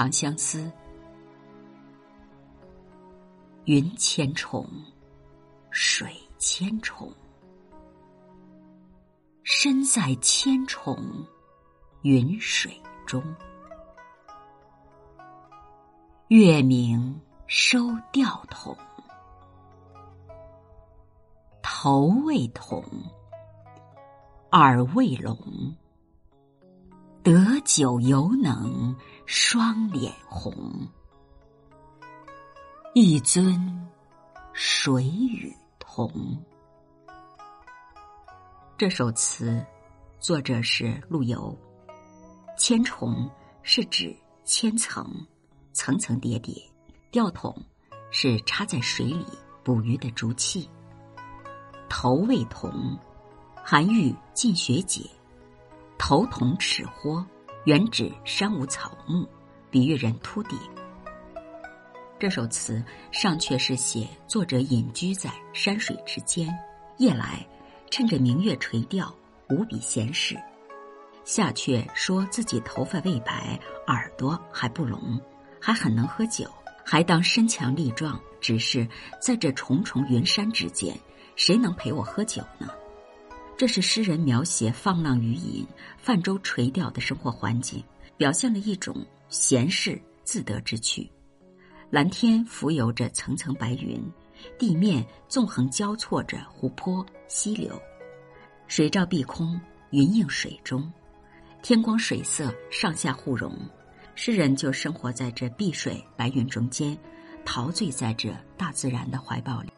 长相思》：云千重，水千重，身在千重云水中。月明收钓筒，头未铜，耳未聋。得酒犹能双脸红，一尊水与同。这首词作者是陆游。千重是指千层。层层叠叠，钓筒是插在水里捕鱼的竹器。头未同，韩愈进学解，头铜齿豁，原指山无草木，比喻人秃顶。这首词上阙是写作者隐居在山水之间，夜来趁着明月垂钓，无比闲适；下阙说自己头发未白，耳朵还不聋。还很能喝酒，还当身强力壮。只是在这重重云山之间，谁能陪我喝酒呢？这是诗人描写放浪鱼饮、泛舟垂钓的生活环境，表现了一种闲适自得之趣。蓝天浮游着层层白云，地面纵横交错着湖泊、溪流，水照碧空，云映水中，天光水色上下互融。诗人就生活在这碧水白云中间，陶醉在这大自然的怀抱里。